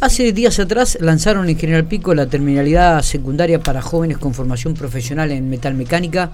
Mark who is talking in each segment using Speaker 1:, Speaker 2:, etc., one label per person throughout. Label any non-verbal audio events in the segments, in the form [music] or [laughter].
Speaker 1: hace días atrás lanzaron en General Pico la terminalidad secundaria para jóvenes con formación profesional en metalmecánica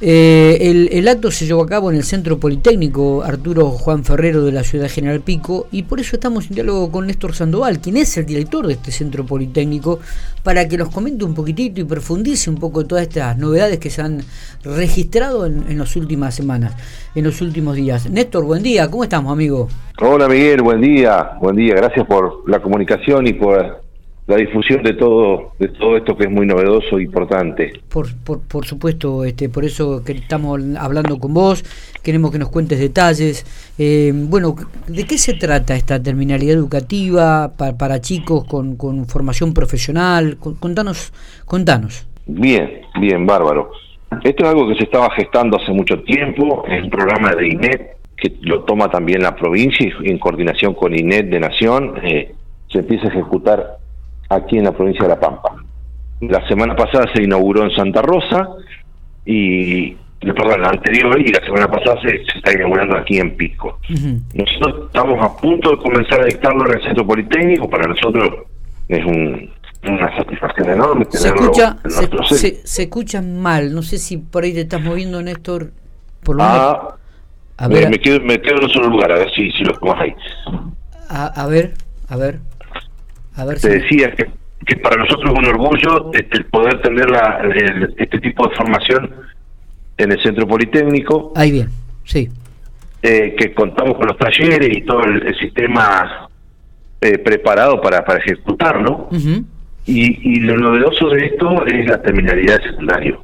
Speaker 1: eh, el, acto se llevó a cabo en el Centro Politécnico Arturo Juan Ferrero de la ciudad General Pico y por eso estamos en diálogo con Néstor Sandoval, quien es el director de este Centro Politécnico, para que nos comente un poquitito y profundice un poco todas estas novedades que se han registrado en, en las últimas semanas, en los últimos días. Néstor, buen día, ¿cómo estamos, amigo?
Speaker 2: Hola, Miguel, buen día, buen día, gracias por la comunicación y por la difusión de todo de todo esto que es muy novedoso e importante.
Speaker 1: Por, por, supuesto, este, por eso que estamos hablando con vos, queremos que nos cuentes detalles. Eh, bueno, ¿de qué se trata esta terminalidad educativa para, para chicos con, con, formación profesional? Contanos, contanos.
Speaker 2: Bien, bien, bárbaro. Esto es algo que se estaba gestando hace mucho tiempo, en un programa de INET, que lo toma también la provincia y en coordinación con INET de Nación, eh, se empieza a ejecutar aquí en la provincia de La Pampa. La semana pasada se inauguró en Santa Rosa y perdón, la anterior y la semana pasada se, está inaugurando aquí en Pico. Nosotros estamos a punto de comenzar a dictarlo en el Centro Politécnico, para nosotros es una satisfacción enorme
Speaker 1: se escucha, se, escucha mal, no sé si por ahí te estás moviendo, Néstor. Por lo
Speaker 2: ah, a ver, me, quedo, me quedo en un solo lugar, a ver si, si lo pongo ahí.
Speaker 1: a ver, a ver.
Speaker 2: Te decía que, que, para nosotros es un orgullo este, el poder tener la, este tipo de formación en el Centro Politécnico.
Speaker 1: Ahí bien, sí.
Speaker 2: Eh, que contamos con los talleres y todo el, sistema eh, preparado para, para ejecutarlo. y, y lo novedoso de esto es la terminalidad de secundario,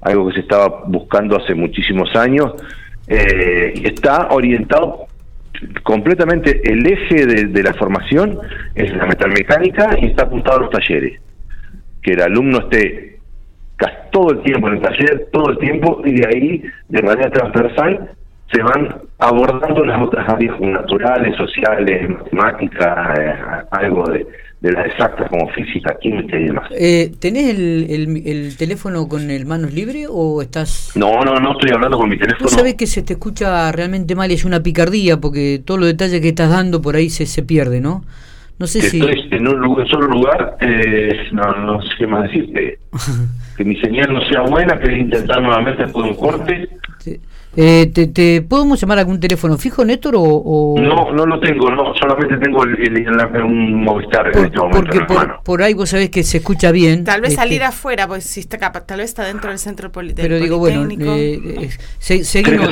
Speaker 2: algo que se estaba buscando hace muchísimos años eh, y está orientado completamente el eje de, la formación es la metalmecánica y está apuntado a los talleres. Que el alumno esté casi todo el tiempo en el taller, todo el tiempo, y de ahí, de manera transversal, se van abordando las otras áreas naturales, sociales, matemáticas, eh, algo de, de las exactas como física, química y demás.
Speaker 1: Eh, ¿Tenés el, el, teléfono con el manos libre o estás...?
Speaker 2: No, no, no estoy hablando con mi teléfono.
Speaker 1: Tú sabes que se te escucha realmente mal y es una picardía porque todos los detalles que estás dando por ahí se, se pierde, ¿no? No sé si...
Speaker 2: Estoy en un solo lugar, eh, no, no sé qué más decirte. [laughs] que mi señal no sea buena, que intentar nuevamente después de un corte.
Speaker 1: Sí. Eh, te, te, ¿Podemos llamar a algún teléfono fijo, Néstor? O,
Speaker 2: No, no lo tengo, no, solamente tengo el, un Movistar en este momento.
Speaker 1: Porque por, por, ahí vos sabés que se escucha bien.
Speaker 3: Tal vez este salir afuera, pues si está tal vez está dentro del centro politécnico.
Speaker 1: Pero digo, bueno, eh, eh seguimos.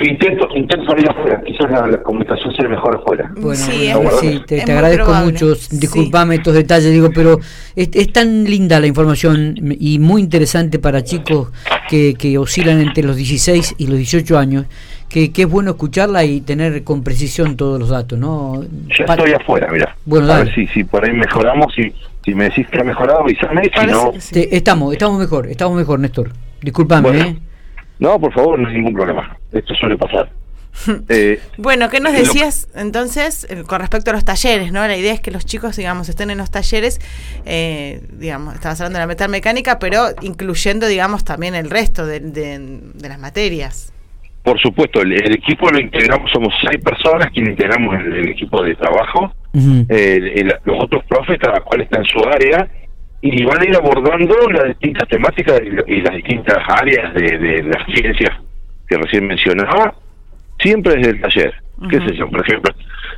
Speaker 2: intento, intento salir afuera, quizás la, comunicación sea mejor afuera.
Speaker 1: Bueno, sí, sí te, agradezco mucho, disculpame estos detalles, digo, pero es, es, tan linda la información y muy interesante para chicos que, que oscilan entre los 16 y los 18 años, que, que, es bueno escucharla y tener con precisión todos los datos, ¿no?
Speaker 2: Ya estoy afuera, mira. Bueno, a ver si, si por ahí mejoramos, si, si me decís que ha mejorado, avísame, si no...
Speaker 1: estamos, estamos mejor, estamos mejor, Néstor. Disculpame, ¿eh?
Speaker 2: No, por favor, no hay ningún problema. Esto suele pasar. [laughs]
Speaker 3: Eh, bueno, ¿qué nos decías entonces eh, con respecto a los talleres? no La idea es que los chicos, digamos, estén en los talleres, eh, digamos, estabas hablando de la metalmecánica, pero incluyendo, digamos, también el resto de, de las materias.
Speaker 2: Por supuesto, el, equipo lo integramos, somos seis personas quienes integramos el, equipo de trabajo, los otros profes, cada cual está en su área, y van a ir abordando las distintas temáticas y, las distintas áreas de, las ciencias que recién mencionaba, siempre desde el taller. ¿Qué sé yo? Por ejemplo,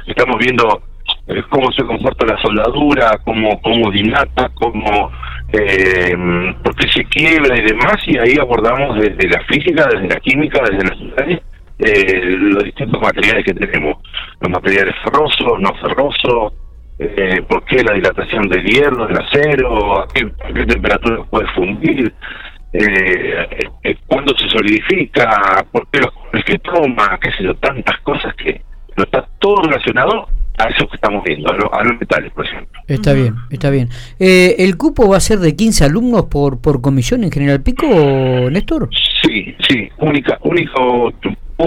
Speaker 2: estamos viendo eh, cómo se comporta la soldadura, cómo, cómo dilata, cómo eh, por qué se quiebra y demás, y ahí abordamos desde la física, desde la química, desde las eh, los distintos materiales que tenemos, los materiales ferrosos, no ferrosos, eh, por qué la dilatación del hierro, del acero, a qué, temperatura puede fundir, eh, eh, cuándo se solidifica, por qué los que toma, qué sé yo, tantas cosas que no está todo relacionado a eso que estamos viendo, a, los metales, por ejemplo.
Speaker 1: Está bien, está bien. Eh, ¿El cupo va a ser de 15 alumnos por, por comisión en General Pico, Néstor?
Speaker 2: Sí, sí, única, único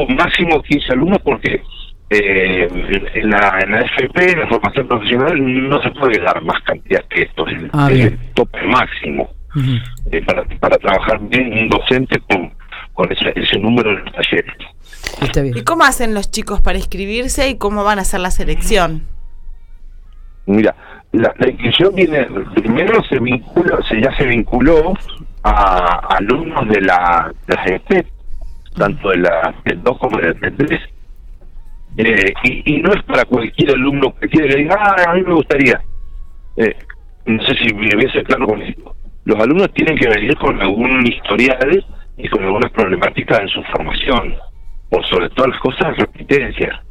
Speaker 2: máximo 15 alumnos porque eh, en, la, en la FP, en la formación profesional, no se puede dar más cantidad que esto, es, ah, el tope máximo eh, para, para trabajar bien un docente con, con ese, ese número de talleres.
Speaker 3: ¿Y cómo hacen los chicos para inscribirse y cómo van a hacer la selección?
Speaker 2: Mira, la, inscripción viene, primero se vincula, se, ya se vinculó a, alumnos de la, de las tanto de la del 2 como de la 3. Eh, y, no es para cualquier alumno que quiera que diga, ah, a mí me gustaría. Eh, no sé si me voy a ser claro con esto. Los alumnos tienen que venir con algún historial y con algunas problemáticas en su formación, por sobre todas las cosas, repitencia.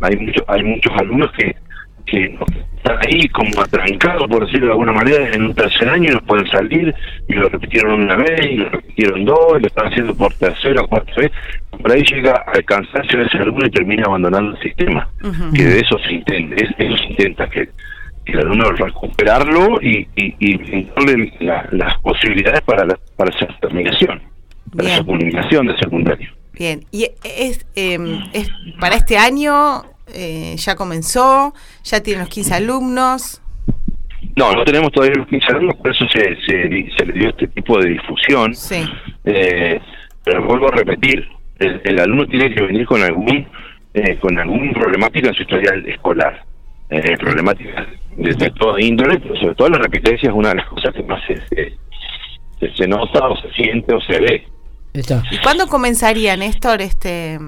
Speaker 2: hay, muchos hay muchos alumnos que, que están ahí como atrancados, por decirlo de alguna manera, en un tercer año y no pueden salir, y lo repitieron una vez, y lo repitieron dos, y lo están haciendo por tercera o cuarta vez. Por ahí llega al cansancio de ese alumno y termina abandonando el sistema. Que de eso se intenta, eso se intenta que el alumno recuperarlo y, y, y las posibilidades para, la, para esa terminación, para esa culminación de secundario.
Speaker 3: Bien, y es, es para este año eh, ya comenzó, ya tiene los 15 alumnos.
Speaker 2: No, no tenemos todavía los 15 alumnos, por eso se, se, se le dio este tipo de difusión.
Speaker 3: Sí.
Speaker 2: Eh, pero vuelvo a repetir, el, alumno tiene que venir con algún eh, con algún problemática en su historial escolar. Eh, problemáticas de, toda índole, pero sobre todo la repitencia es una de las cosas que más se, se, nota o se siente o se ve.
Speaker 3: ¿Y cuándo comenzaría, Néstor, este...?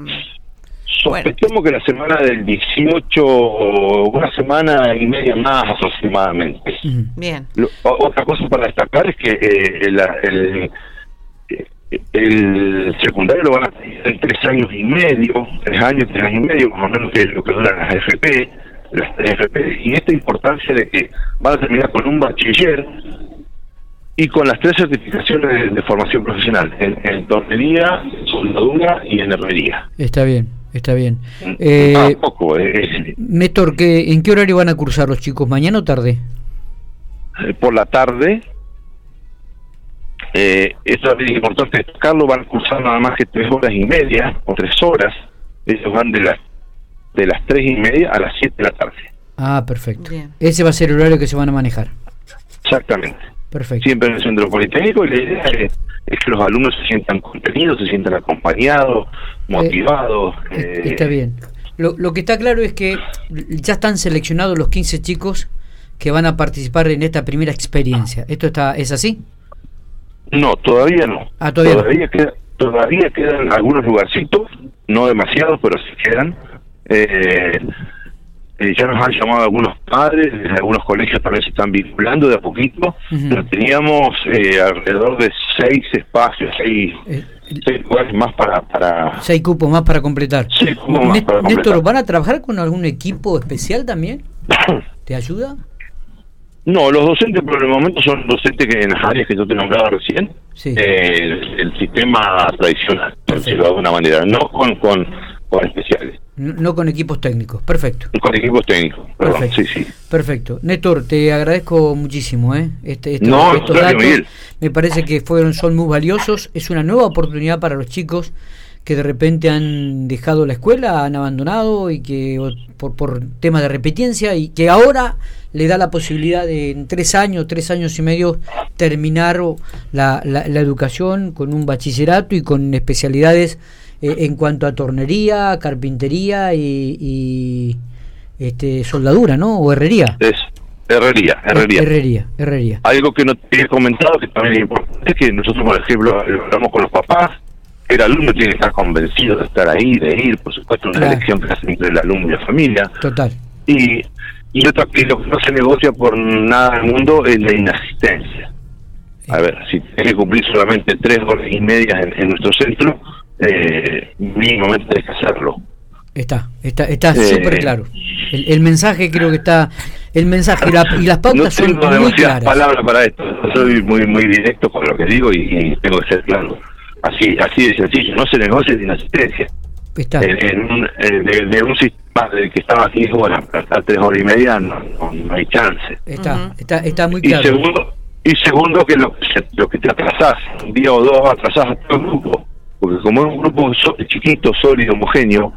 Speaker 2: Sospechamos que la semana del 18, una semana y media más aproximadamente.
Speaker 3: Bien.
Speaker 2: otra cosa para destacar es que eh, el, el, secundario lo van a tener en tres años y medio, tres años, tres años y medio, más o menos que lo que duran las FP las FP y esta importancia de que van a terminar con un bachiller y con las tres certificaciones de, formación profesional, en, en, tornería, soldadura y en herrería.
Speaker 1: Está bien, está bien.
Speaker 2: Mm, eh, ah, poco, eh,
Speaker 1: Néstor, ¿en qué horario van a cursar los chicos? ¿Mañana o tarde?
Speaker 2: Eh, por la tarde. Eh, esto es importante destacarlo, van a cursar nada más que tres horas y media o tres horas. Ellos van de las de las tres y media a las 7 de la tarde.
Speaker 1: Ah, perfecto. Ese va a ser el horario que se van a manejar.
Speaker 2: Exactamente.
Speaker 1: Perfecto.
Speaker 2: Siempre en el centro politécnico y la idea es, que los alumnos se sientan contenidos, se sientan acompañados, eh, motivados.
Speaker 1: Eh, está bien. Lo, lo que está claro es que ya están seleccionados los 15 chicos que van a participar en esta primera experiencia. ¿Esto está es así?
Speaker 2: No, todavía no.
Speaker 1: Ah, todavía,
Speaker 2: todavía quedan algunos lugarcitos, no demasiados, pero sí quedan eh, eh, ya nos han llamado algunos padres, desde algunos colegios también se están vinculando de a poquito, pero teníamos eh, alrededor de seis espacios, seis, eh, seis lugares más para, para...
Speaker 1: Seis cupos más para completar.
Speaker 2: Seis cupos más para completar.
Speaker 1: Néstor, ¿van a trabajar con algún equipo especial también? [coughs] ¿Te ayuda?
Speaker 2: No, los docentes por el momento son docentes que en las áreas que yo te nombraba recién, el, sistema tradicional, por decirlo de alguna manera, no con, con, con especiales.
Speaker 1: No con equipos técnicos, perfecto.
Speaker 2: Con equipos técnicos,
Speaker 1: perfecto. Sí, sí. Perfecto. Néstor, te agradezco muchísimo. ¿eh? Este,
Speaker 2: no, estos datos
Speaker 1: me parece que fueron son muy valiosos. Es una nueva oportunidad para los chicos que de repente han dejado la escuela, han abandonado y que por, por temas de repitencia y que ahora le da la posibilidad de en tres años, tres años y medio terminar la, la, la educación con un bachillerato y con especialidades eh, en cuanto a tornería, carpintería y, este, soldadura, ¿no? O herrería.
Speaker 2: Es herrería, herrería.
Speaker 1: Herrería, herrería.
Speaker 2: Algo que no te he comentado que también es importante es que nosotros, por ejemplo, hablamos con los papás, el alumno tiene que estar convencido de estar ahí, de ir, por supuesto, una elección que hace entre el alumno y la familia.
Speaker 1: Total.
Speaker 2: Y, y otra que lo que no se negocia por nada en el mundo es la inasistencia. A ver, si tienes que cumplir solamente tres horas y media en nuestro centro, eh, mínimamente hay que hacerlo.
Speaker 1: Está, está, está eh, súper claro. El, mensaje creo que está, el mensaje y, las pautas son muy claras.
Speaker 2: palabras para esto, soy muy muy directo con lo que digo y, tengo que ser claro. Así así de sencillo, no se negocia sin asistencia.
Speaker 1: Está.
Speaker 2: En, un, de, un sistema de que estaba aquí horas, hasta tres horas y media, no, no, hay chance.
Speaker 1: Está, está, está muy claro.
Speaker 2: Y segundo, y segundo que lo, lo que te atrasás, un día o dos atrasás a todo el grupo porque como es un grupo chiquito, sólido, homogéneo,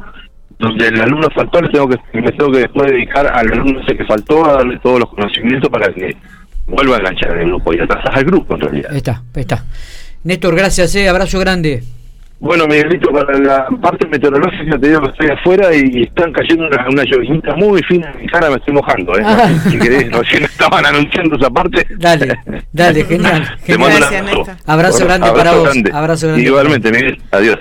Speaker 2: donde el alumno faltó, le tengo que, me tengo que después dedicar al alumno ese que faltó a darle todos los conocimientos para que vuelva a enganchar el grupo y atrasas al grupo en realidad.
Speaker 1: Está, está. Néstor, gracias, eh, abrazo grande.
Speaker 2: Bueno, Miguelito, para la parte meteorológica te digo que estoy afuera y están cayendo una, una muy fina en mi cara, me estoy mojando. ¿eh? Ah. [laughs] Si querés, recién estaban anunciando esa parte.
Speaker 1: Dale, dale, genial.
Speaker 2: Te
Speaker 1: mando un abrazo. Abrazo grande para vos. Abrazo grande.
Speaker 2: Igualmente, Miguel. Adiós.